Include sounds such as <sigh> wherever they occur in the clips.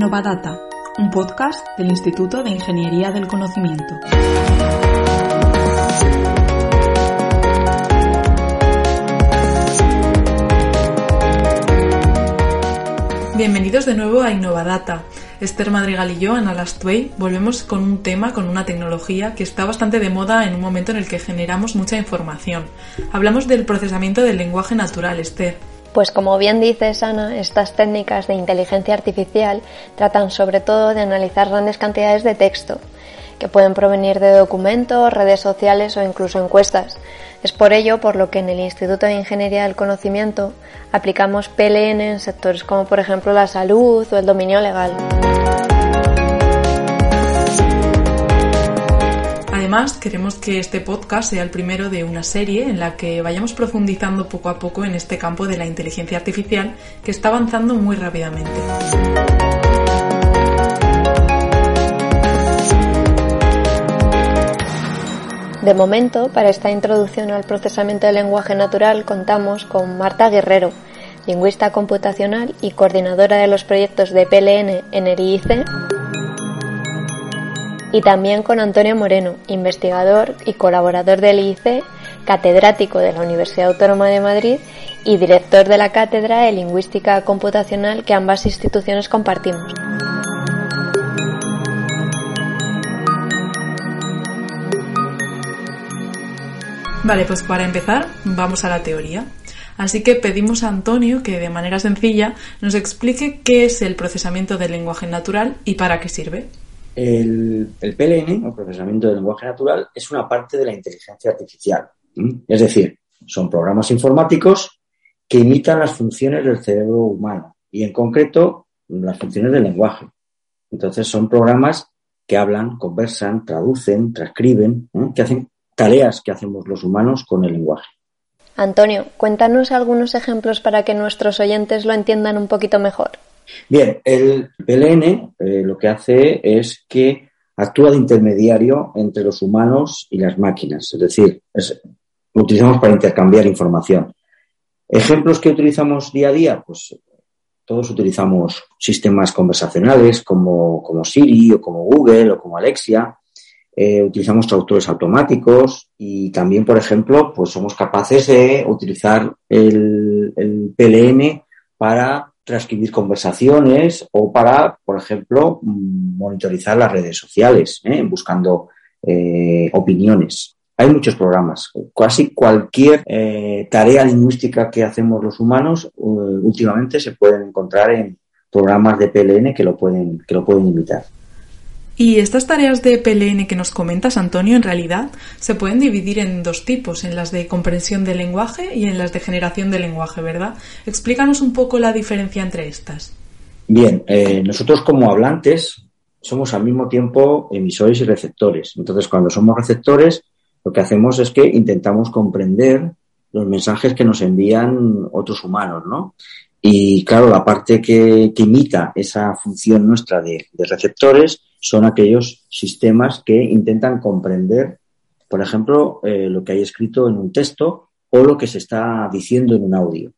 Innovadata, un podcast del Instituto de Ingeniería del Conocimiento. Bienvenidos de nuevo a Innovadata. Esther Madrigal y yo, Ana Lastuey, volvemos con un tema, con una tecnología que está bastante de moda en un momento en el que generamos mucha información. Hablamos del procesamiento del lenguaje natural, Esther. Pues como bien dices, Ana, estas técnicas de inteligencia artificial tratan sobre todo de analizar grandes cantidades de texto, que pueden provenir de documentos, redes sociales o incluso encuestas. Es por ello por lo que en el Instituto de Ingeniería del Conocimiento aplicamos PLN en sectores como por ejemplo la salud o el dominio legal. Además, queremos que este podcast sea el primero de una serie en la que vayamos profundizando poco a poco en este campo de la inteligencia artificial que está avanzando muy rápidamente. De momento, para esta introducción al procesamiento del lenguaje natural contamos con Marta Guerrero, lingüista computacional y coordinadora de los proyectos de PLN en el IIC y también con Antonio Moreno, investigador y colaborador del IIC, catedrático de la Universidad Autónoma de Madrid y director de la Cátedra de Lingüística Computacional que ambas instituciones compartimos. Vale, pues para empezar vamos a la teoría. Así que pedimos a Antonio que de manera sencilla nos explique qué es el procesamiento del lenguaje natural y para qué sirve. El, PLN, o procesamiento del lenguaje natural, es una parte de la inteligencia artificial. Es decir, son programas informáticos que imitan las funciones del cerebro humano y, en concreto, las funciones del lenguaje. Entonces, son programas que hablan, conversan, traducen, transcriben, que hacen tareas que hacemos los humanos con el lenguaje. Antonio, cuéntanos algunos ejemplos para que nuestros oyentes lo entiendan un poquito mejor. Bien, el PLN eh, lo que hace es que actúa de intermediario entre los humanos y las máquinas, es decir, lo utilizamos para intercambiar información. Ejemplos que utilizamos día a día, pues todos utilizamos sistemas conversacionales como, como Siri o como Google o como Alexia. Eh, utilizamos traductores automáticos y también, por ejemplo, pues somos capaces de utilizar el, el PLN para transcribir conversaciones o para, por ejemplo, monitorizar las redes sociales, ¿eh? buscando eh, opiniones. Hay muchos programas. Casi cualquier eh, tarea lingüística que hacemos los humanos últimamente se pueden encontrar en programas de PLN que lo pueden, que lo pueden imitar. Y estas tareas de PLN que nos comentas, Antonio, en realidad se pueden dividir en dos tipos, en las de comprensión del lenguaje y en las de generación del lenguaje, ¿verdad? Explícanos un poco la diferencia entre estas. Bien, eh, nosotros como hablantes somos al mismo tiempo emisores y receptores. Entonces, cuando somos receptores, lo que hacemos es que intentamos comprender los mensajes que nos envían otros humanos, ¿no? Y claro, la parte que, imita esa función nuestra de receptores son aquellos sistemas que intentan comprender, por ejemplo, eh, lo que hay escrito en un texto o lo que se está diciendo en un audio.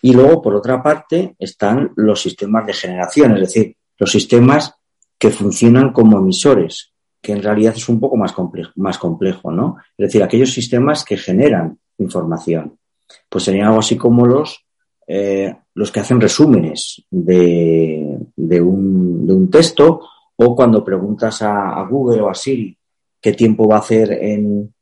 Y luego, por otra parte, están los sistemas de generación, es decir, los sistemas que funcionan como emisores, que en realidad es un poco más complejo, ¿no? Es decir, aquellos sistemas que generan información. Pues serían algo así como los, eh, los que hacen resúmenes de, de, un, de un texto o cuando preguntas a, Google o a Siri qué tiempo va a hacer en,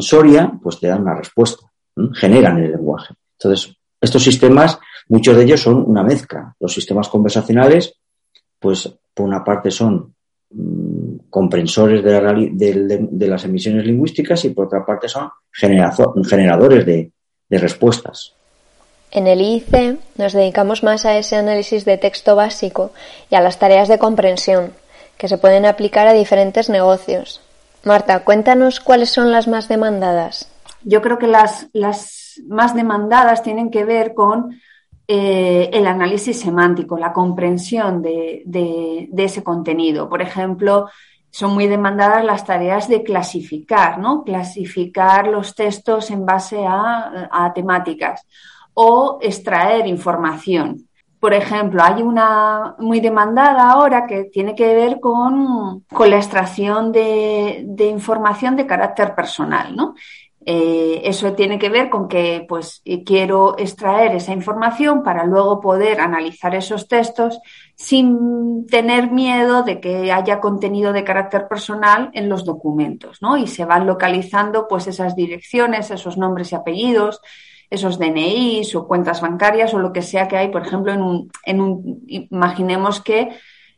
Soria, pues te dan una respuesta, generan el lenguaje. Entonces, estos sistemas, muchos de ellos son una mezcla. Los sistemas conversacionales, pues por una parte son mm, comprensores de, las emisiones lingüísticas y por otra parte son generadores de respuestas. En el IIC nos dedicamos más a ese análisis de texto básico y a las tareas de comprensión, que se pueden aplicar a diferentes negocios. Marta, cuéntanos cuáles son las más demandadas. Yo creo que las, más demandadas tienen que ver con eh, el análisis semántico, la comprensión de, ese contenido. Por ejemplo, son muy demandadas las tareas de clasificar, ¿no? Clasificar los textos en base a temáticas o extraer información. por ejemplo, hay una muy demandada ahora que tiene que ver con, con la extracción de, de, información de carácter personal, ¿no? Eh, eso tiene que ver con que pues quiero extraer esa información para luego poder analizar esos textos sin tener miedo de que haya contenido de carácter personal en los documentos, ¿no? Y se van localizando pues esas direcciones, esos nombres y apellidos, esos DNIs o cuentas bancarias o lo que sea que hay, por ejemplo, en un, en un imaginemos que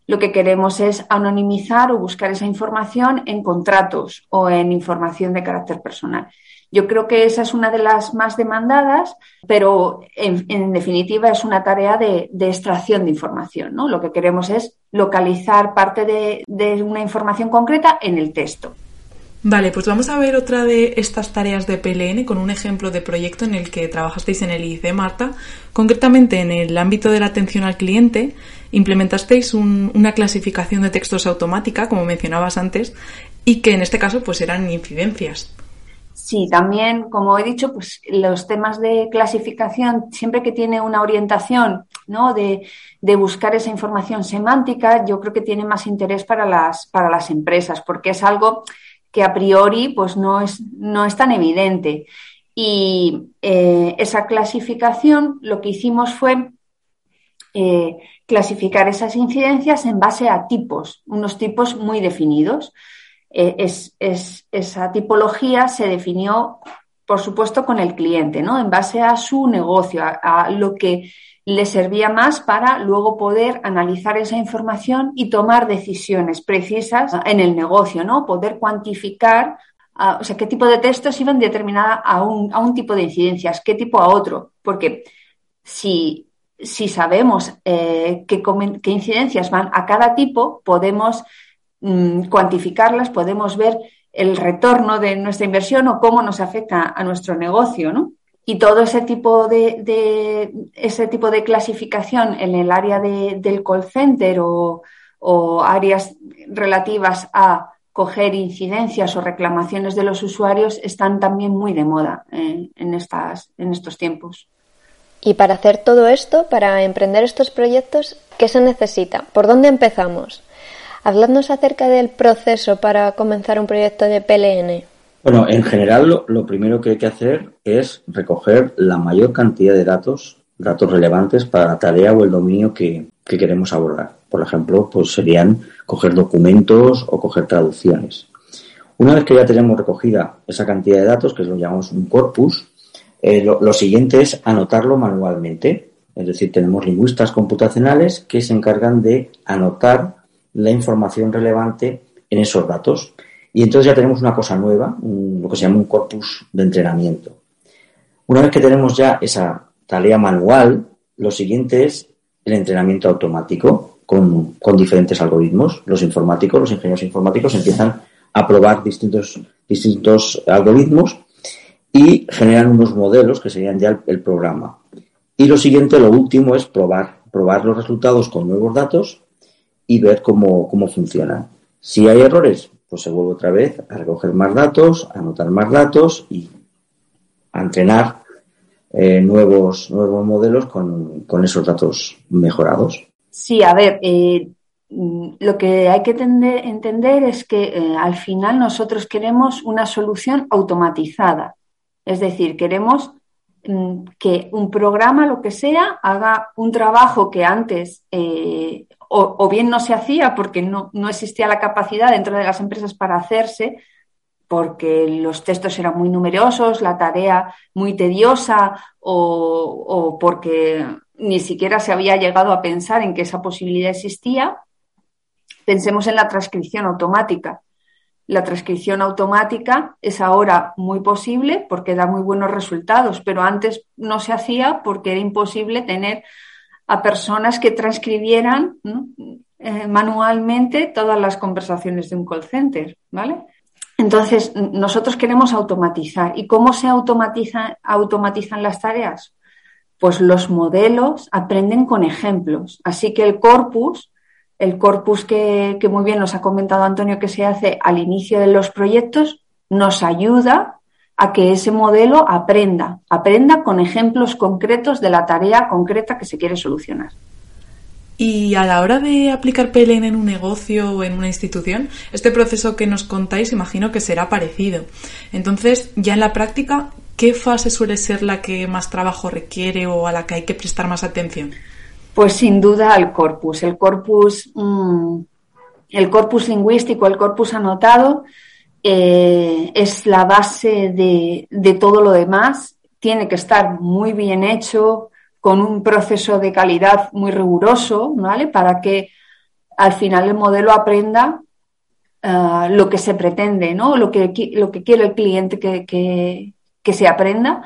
lo que queremos es anonimizar o buscar esa información en contratos o en información de carácter personal. Yo creo que esa es una de las más demandadas, pero en, definitiva es una tarea de, extracción de información. ¿no? Lo que queremos es localizar parte de, de una información concreta en el texto. Vale, pues vamos a ver otra de estas tareas de PLN con un ejemplo de proyecto en el que trabajasteis en el IC, Marta. Concretamente en el ámbito de la atención al cliente, implementasteis una clasificación de textos automática, como mencionabas antes, y que en este caso pues eran incidencias. Sí, también, como he dicho, pues los temas de clasificación, siempre que tiene una orientación ¿no? de, buscar esa información semántica, yo creo que tiene más interés para las, para las empresas, porque es algo que a priori pues no es, no es tan evidente. Y eh, esa clasificación lo que hicimos fue eh, clasificar esas incidencias en base a tipos, unos tipos muy definidos. Eh, es, esa tipología se definió, por supuesto, con el cliente, ¿no? En base a su negocio, a, lo que le servía más para luego poder analizar esa información y tomar decisiones precisas en el negocio, ¿no? Poder cuantificar, o sea, qué tipo de textos iban determinada a un, a un tipo de incidencias, qué tipo a otro, porque si, si sabemos eh, qué, qué incidencias van a cada tipo, podemos Mm, cuantificarlas, podemos ver el retorno de nuestra inversión o cómo nos afecta a nuestro negocio, ¿no? Y todo ese tipo de, ese tipo de clasificación en el área del call center o, áreas relativas a coger incidencias o reclamaciones de los usuarios están también muy de moda eh, en, estas, en estos tiempos. Y para hacer todo esto, para emprender estos proyectos, ¿qué se necesita? ¿Por dónde empezamos? Habladnos acerca del proceso para comenzar un proyecto de PLN. Bueno, en general lo, primero que hay que hacer es recoger la mayor cantidad de datos, datos relevantes para la tarea o el dominio que, queremos abordar. Por ejemplo, pues serían coger documentos o coger traducciones. Una vez que ya tenemos recogida esa cantidad de datos, que lo llamamos un corpus, eh, lo, siguiente es anotarlo manualmente. Es decir, tenemos lingüistas computacionales que se encargan de anotar la información relevante en esos datos. Y entonces ya tenemos una cosa nueva, lo que se llama un corpus de entrenamiento. Una vez que tenemos ya esa tarea manual, lo siguiente es el entrenamiento automático con, con diferentes algoritmos. Los informáticos, los ingenieros informáticos empiezan a probar distintos, distintos algoritmos y generan unos modelos que serían ya el, programa. Y lo siguiente, lo último, es probar, probar los resultados con nuevos datos y ver cómo, cómo funciona. Si hay errores, pues se vuelve otra vez a recoger más datos, a anotar más datos y a entrenar eh, nuevos, nuevos modelos con, esos datos mejorados. Sí, a ver, eh, lo que hay que entender es que eh, al final nosotros queremos una solución automatizada. Es decir, queremos mm, que un programa, lo que sea, haga un trabajo que antes o, bien no se hacía porque no, existía la capacidad dentro de las empresas para hacerse, porque los textos eran muy numerosos, la tarea muy tediosa o, porque ni siquiera se había llegado a pensar en que esa posibilidad existía, pensemos en la transcripción automática. La transcripción automática es ahora muy posible porque da muy buenos resultados, pero antes no se hacía porque era imposible tener a personas que transcribieran eh, manualmente todas las conversaciones de un call center, ¿vale? Entonces, nosotros queremos automatizar. ¿Y cómo se automatiza, automatizan las tareas? Pues los modelos aprenden con ejemplos. Así que el corpus, el corpus que muy bien nos ha comentado Antonio que se hace al inicio de los proyectos, nos ayuda a que ese modelo aprenda, aprenda con ejemplos concretos de la tarea concreta que se quiere solucionar. Y a la hora de aplicar PLN en un negocio o en una institución, este proceso que nos contáis imagino que será parecido. Entonces, ya en la práctica, ¿qué fase suele ser la que más trabajo requiere o a la que hay que prestar más atención? Pues sin duda al corpus. El corpus, mm, el corpus lingüístico, el corpus anotado, eh, es la base de, de todo lo demás. Tiene que estar muy bien hecho, con un proceso de calidad muy riguroso, ¿vale? Para que al final el modelo aprenda uh, lo que se pretende, ¿no? Lo que, lo que quiere el cliente que, que, que se aprenda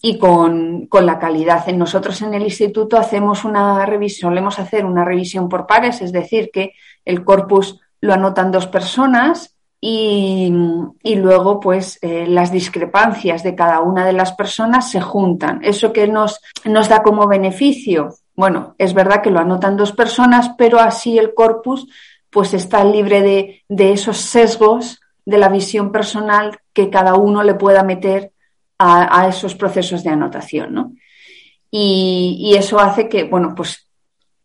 y con, con, la calidad. Nosotros en el instituto hacemos una revisión, solemos hacer una revisión por pares, es decir, que el corpus lo anotan dos personas y, luego pues eh, las discrepancias de cada una de las personas se juntan. Eso que nos, nos da como beneficio, bueno, es verdad que lo anotan dos personas, pero así el corpus pues está libre de, de esos sesgos de la visión personal que cada uno le pueda meter a, a esos procesos de anotación, ¿no? Y, y, eso hace que, bueno, pues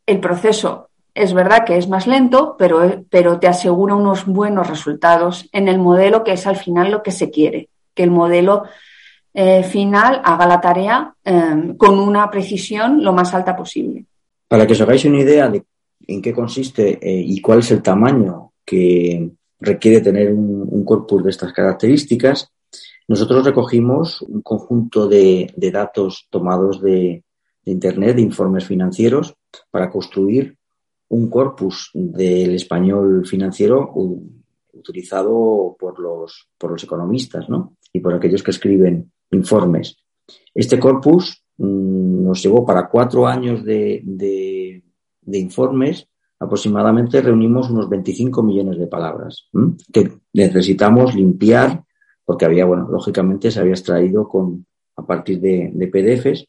el proceso es verdad que es más lento, pero, pero te asegura unos buenos resultados en el modelo que es al final lo que se quiere, que el modelo eh, final haga la tarea eh, con una precisión lo más alta posible. Para que os hagáis una idea de en qué consiste eh, y cuál es el tamaño que requiere tener un, corpus de estas características, nosotros recogimos un conjunto de, de datos tomados de Internet, de informes financieros, para construir un corpus del español financiero utilizado por los, por los economistas ¿no? y por aquellos que escriben informes. Este corpus mmm, nos llevó para cuatro años de, de, informes, aproximadamente reunimos unos 25 millones de palabras que necesitamos limpiar porque había, bueno, lógicamente se había extraído con, a partir de, de PDFs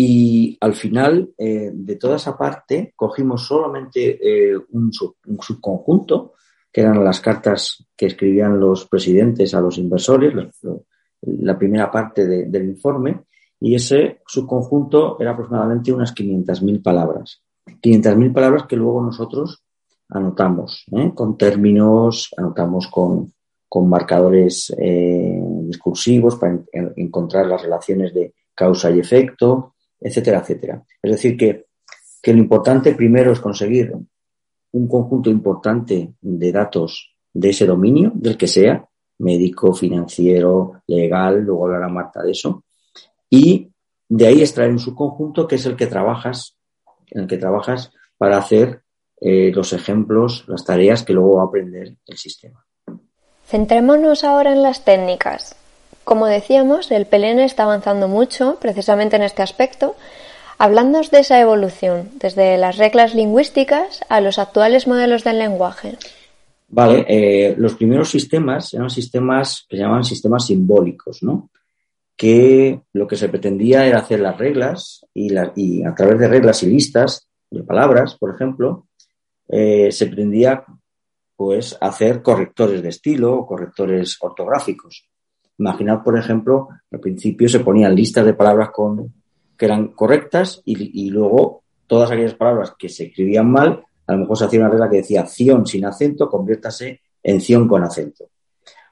y al final eh, de toda esa parte cogimos solamente eh, un, sub, un, subconjunto, que eran las cartas que escribían los presidentes a los inversores, la, primera parte de, del informe, y ese subconjunto era aproximadamente unas 500.000 palabras. 500.000 palabras que luego nosotros anotamos, ¿eh? con términos, anotamos con, con marcadores discursivos para en, encontrar las relaciones de causa y efecto, etcétera, etcétera. Es decir, que, que lo importante primero es conseguir un conjunto importante de datos de ese dominio, del que sea, médico, financiero, legal, luego hablará Marta de eso, y de ahí extraer un subconjunto que es el que trabajas, en el que trabajas para hacer eh, los ejemplos, las tareas que luego va a aprender el sistema. Centrémonos ahora en las técnicas. Como decíamos, el PLN está avanzando mucho precisamente en este aspecto. Hablándonos de esa evolución, desde las reglas lingüísticas a los actuales modelos del lenguaje. Vale, eh, los primeros sistemas eran sistemas que se llamaban sistemas simbólicos, ¿no? Que lo que se pretendía era hacer las reglas y, la, y a través de reglas y listas de palabras, por ejemplo, eh, se pretendía pues hacer correctores de estilo o correctores ortográficos. Imaginad, por ejemplo, al principio se ponían listas de palabras con, que eran correctas y, luego todas aquellas palabras que se escribían mal, a lo mejor se hacía una regla que decía ción sin acento, conviértase en ción con acento.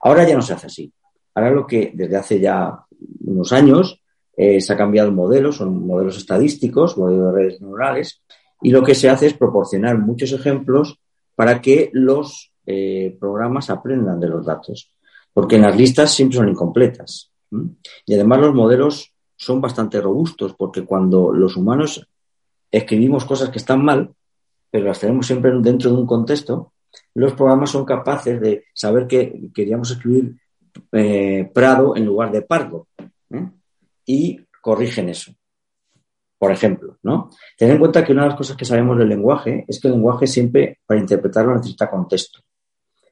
Ahora ya no se hace así. Ahora lo que desde hace ya unos años eh, se ha cambiado el modelo, son modelos estadísticos, modelos de redes neurales, y lo que se hace es proporcionar muchos ejemplos para que los eh, programas aprendan de los datos porque en las listas siempre son incompletas. Y además los modelos son bastante robustos, porque cuando los humanos escribimos cosas que están mal, pero las tenemos siempre dentro de un contexto, los programas son capaces de saber que queríamos escribir eh, Prado en lugar de Pardo. Y corrigen eso. Por ejemplo, ¿no? Ten en cuenta que una de las cosas que sabemos del lenguaje es que el lenguaje siempre, para interpretarlo, necesita contexto.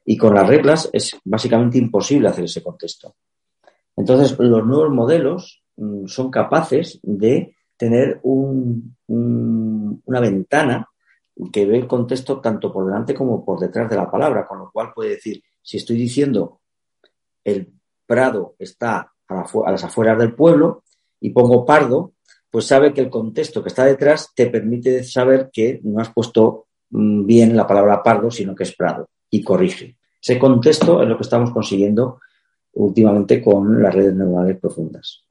Y con las reglas es básicamente imposible hacer ese contexto. Entonces, los nuevos modelos mmm, son capaces de tener un, un, una ventana que ve el contexto tanto por delante como por detrás de la palabra, con lo cual puede decir, si estoy diciendo el prado está a, a las afueras del pueblo y pongo pardo, pues sabe que el contexto que está detrás te permite saber que no has puesto mm, bien la palabra pardo, sino que es prado, y corrige. Ese contexto es lo que estamos consiguiendo últimamente con las redes neuronales profundas.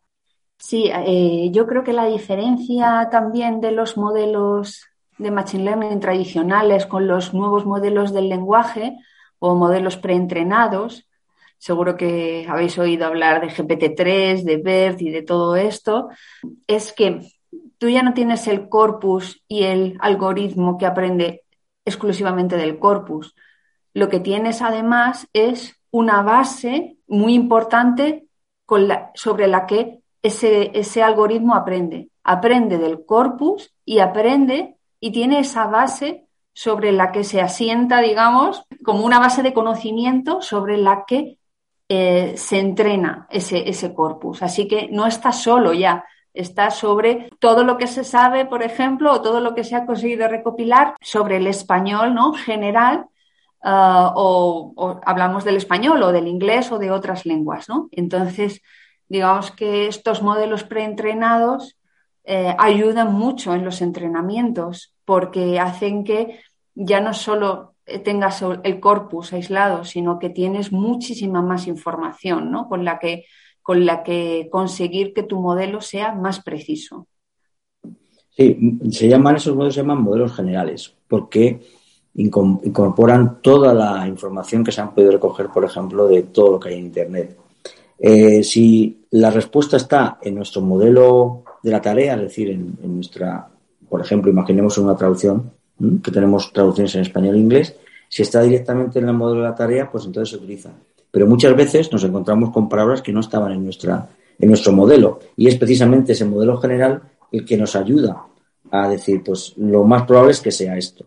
Sí, eh, yo creo que la diferencia también de los modelos de Machine Learning tradicionales con los nuevos modelos del lenguaje o modelos preentrenados, seguro que habéis oído hablar de GPT-3, de BERT y de todo esto, es que tú ya no tienes el corpus y el algoritmo que aprende exclusivamente del corpus. Lo que tienes además es una base muy importante sobre la que ese, ese algoritmo aprende. Aprende del corpus y aprende y tiene esa base sobre la que se asienta, digamos, como una base de conocimiento sobre la que eh, se entrena ese, ese corpus. Así que no está solo ya, está sobre todo lo que se sabe, por ejemplo, o todo lo que se ha conseguido recopilar sobre el español ¿no? general, ah, o, hablamos del español o del inglés o de otras lenguas. ¿no? Entonces, digamos que estos modelos preentrenados eh, ayudan mucho en los entrenamientos porque hacen que ya no solo tengas el corpus aislado, sino que tienes muchísima más información ¿no? con, la que, con la que conseguir que tu modelo sea más preciso. Sí, se llaman, esos modelos se llaman modelos generales, porque incorporan toda la información que se han podido recoger, por ejemplo, de todo lo que hay en Internet. Eh, si la respuesta está en nuestro modelo de la tarea, es decir, en, nuestra, por ejemplo, imaginemos una traducción, que tenemos traducciones en español e inglés, si está directamente en el modelo de la tarea, pues entonces se utiliza. Pero muchas veces nos encontramos con palabras que no estaban en, nuestra, en nuestro modelo y es precisamente ese modelo general el que nos ayuda a decir, pues lo más probable es que sea esto.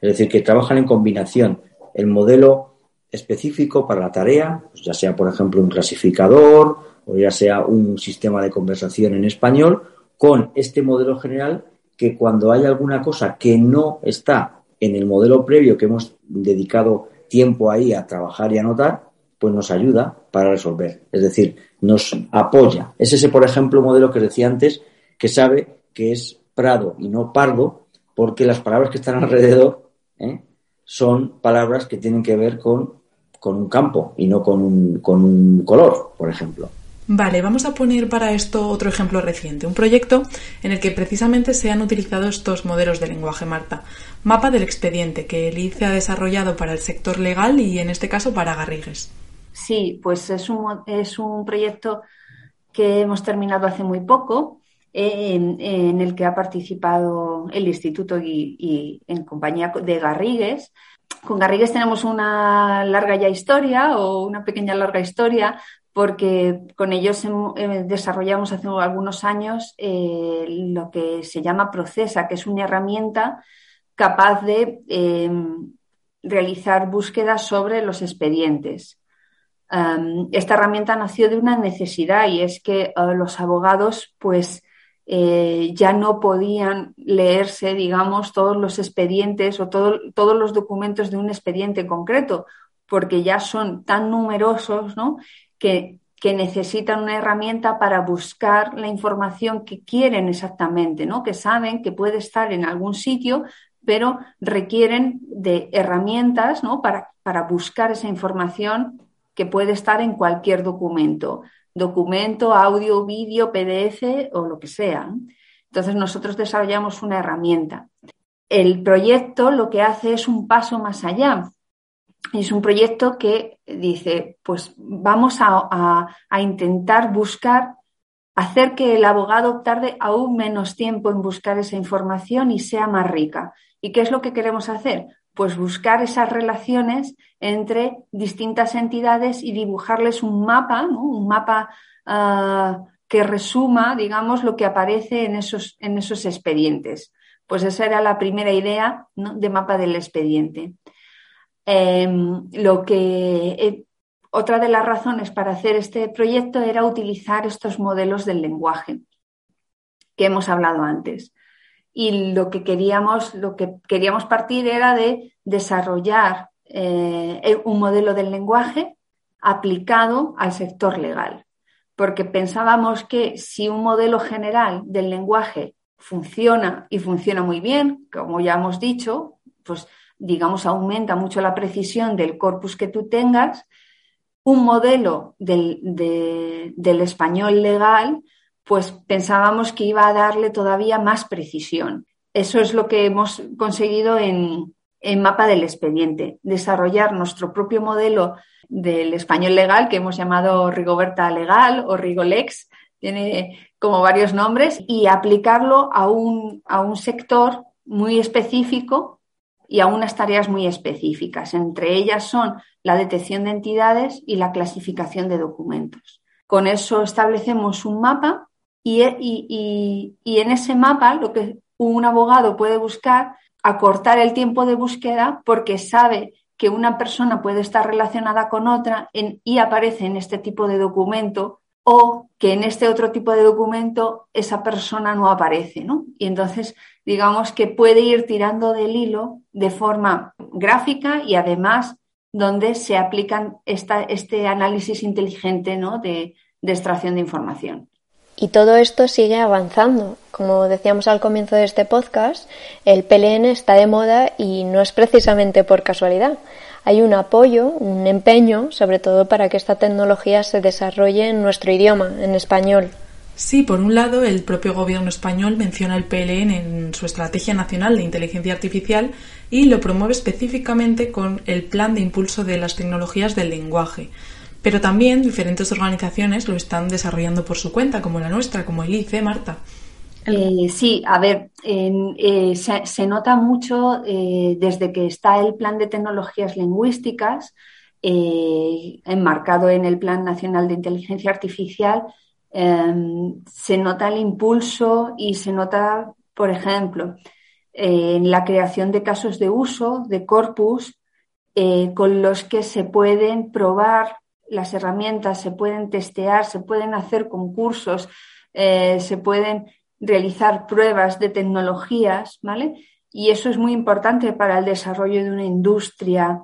Es decir, que trabajan en combinación el modelo específico para la tarea, pues ya sea, por ejemplo, un clasificador o ya sea un sistema de conversación en español, con este modelo general que cuando hay alguna cosa que no está en el modelo previo que hemos dedicado tiempo ahí a trabajar y anotar, pues nos ayuda para resolver. Es decir, nos apoya. Es ese, por ejemplo, modelo que decía antes, que sabe que es prado y no pardo, porque las palabras que están <laughs> alrededor ¿eh? son palabras que tienen que ver con con un campo y no con con un color, por ejemplo. Vale, vamos a poner para esto otro ejemplo reciente, un proyecto en el que precisamente se han utilizado estos modelos de lenguaje Marta. Mapa del expediente que el ICE ha desarrollado para el sector legal y en este caso para Garrigues. Sí, pues es un, es un proyecto que hemos terminado hace muy poco, en, el que ha participado el Instituto y, y en compañía de Garrigues con Garrigues tenemos una larga ya historia o una pequeña larga historia porque con ellos eh, desarrollamos hace algunos años eh, lo que se llama Procesa, que es una herramienta capaz de em, realizar búsquedas sobre los expedientes. esta herramienta nació de una necesidad y es que eh, los abogados pues ya no podían leerse, digamos, todos los expedientes o todos los documentos de un expediente concreto, porque ya son tan numerosos ¿no? Que, necesitan una herramienta para buscar la información que quieren exactamente, ¿no? que saben que puede estar en algún sitio, pero requieren de herramientas ¿no? para, para buscar esa información que puede estar en cualquier documento documento, audio, vídeo, PDF o lo que sea. Entonces nosotros desarrollamos una herramienta. El proyecto lo que hace es un paso más allá. Es un proyecto que dice, pues vamos a, intentar buscar, hacer que el abogado tarde aún menos tiempo en buscar esa información y sea más rica. ¿Y qué es lo que queremos hacer? pues buscar esas relaciones entre distintas entidades y dibujarles un mapa, un mapa ah, que resuma, digamos, lo que aparece en esos, en esos expedientes. Pues esa era la primera idea de mapa del expediente. Em, lo que eh, otra de las razones para hacer este proyecto era utilizar estos modelos del lenguaje que hemos hablado antes y lo que queríamos, lo que queríamos partir era de desarrollar eh, un modelo del lenguaje aplicado al sector legal. porque pensábamos que si un modelo general del lenguaje funciona y funciona muy bien, como ya hemos dicho, pues digamos aumenta mucho la precisión del corpus que tú tengas, un modelo del, del español legal, pues pensábamos que iba a darle todavía más precisión. Eso es lo que hemos conseguido en, en Mapa del Expediente, desarrollar nuestro propio modelo del español legal que hemos llamado Rigoberta Legal o Rigolex, tiene como varios nombres, y aplicarlo a un, a un sector muy específico y a unas tareas muy específicas. Entre ellas son la detección de entidades y la clasificación de documentos. Con eso establecemos un mapa y, y, y, en ese mapa lo que un abogado puede buscar, acortar el tiempo de búsqueda porque sabe que una persona puede estar relacionada con otra y aparece en este tipo de documento o que en este otro tipo de documento esa persona no aparece, ¿no? Y entonces, digamos que puede ir tirando del hilo de forma gráfica y además donde se aplican esta, este análisis inteligente ¿no? de, de extracción de información. Y todo esto sigue avanzando. Como decíamos al comienzo de este podcast, el PLN está de moda y no es precisamente por casualidad. Hay un apoyo, un empeño, sobre todo para que esta tecnología se desarrolle en nuestro idioma, en español. Sí, por un lado, el propio gobierno español menciona el PLN en su Estrategia Nacional de Inteligencia Artificial y lo promueve específicamente con el Plan de Impulso de las Tecnologías del Lenguaje, pero también diferentes organizaciones lo están desarrollando por su cuenta, como la nuestra, como el ICE, Marta. Eh, sí, a ver, eh, se, nota mucho eh, desde que está el plan de tecnologías lingüísticas, enmarcado en el Plan Nacional de Inteligencia Artificial, em, se nota el impulso y se nota, por ejemplo, en la creación de casos de uso de corpus con los que se pueden probar las herramientas se pueden testear, se pueden hacer concursos, se pueden realizar pruebas de tecnologías, ¿vale? Y eso es muy importante para el desarrollo de una industria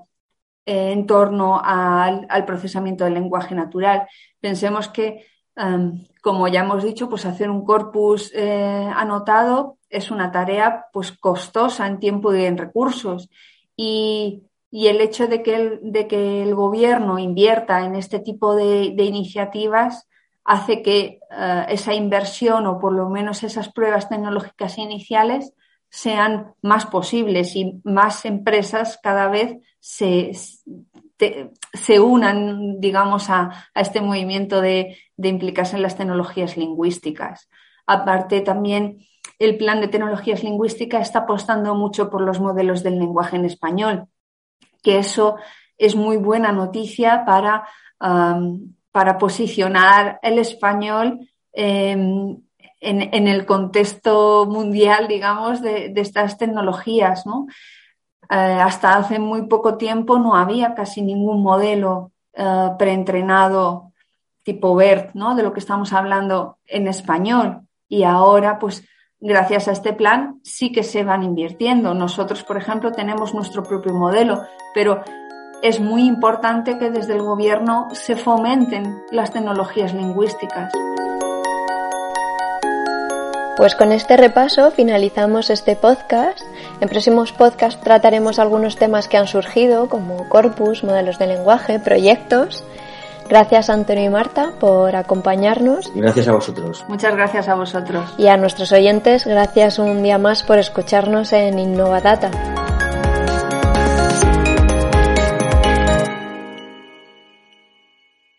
eh, en torno al, procesamiento del lenguaje natural. Pensemos que, em, como ya hemos dicho, pues hacer un corpus eh, anotado es una tarea pues costosa en tiempo y en recursos. Y y el hecho de que el, de que el gobierno invierta en este tipo de, iniciativas hace que eh, esa inversión o por lo menos esas pruebas tecnológicas iniciales sean más posibles y más empresas cada vez se, se unan, digamos, a, este movimiento de, de, implicarse en las tecnologías lingüísticas. Aparte, también el plan de tecnologías lingüísticas está apostando mucho por los modelos del lenguaje en español que eso es muy buena noticia para, para posicionar el español em, en, el contexto mundial, digamos, de, estas tecnologías. ¿no? Eh, hasta hace muy poco tiempo no había casi ningún modelo uh, preentrenado tipo BERT, ¿no? de lo que estamos hablando en español. Y ahora, pues, gracias a este plan sí que se van invirtiendo. Nosotros, por ejemplo, tenemos nuestro propio modelo, pero es muy importante que desde el gobierno se fomenten las tecnologías lingüísticas. Pues con este repaso finalizamos este podcast. En próximos podcasts trataremos algunos temas que han surgido, como corpus, modelos de lenguaje, proyectos Gracias Antonio y Marta por acompañarnos. Gracias a vosotros. Muchas gracias a vosotros. Y a nuestros oyentes, gracias un día más por escucharnos en Innovadata.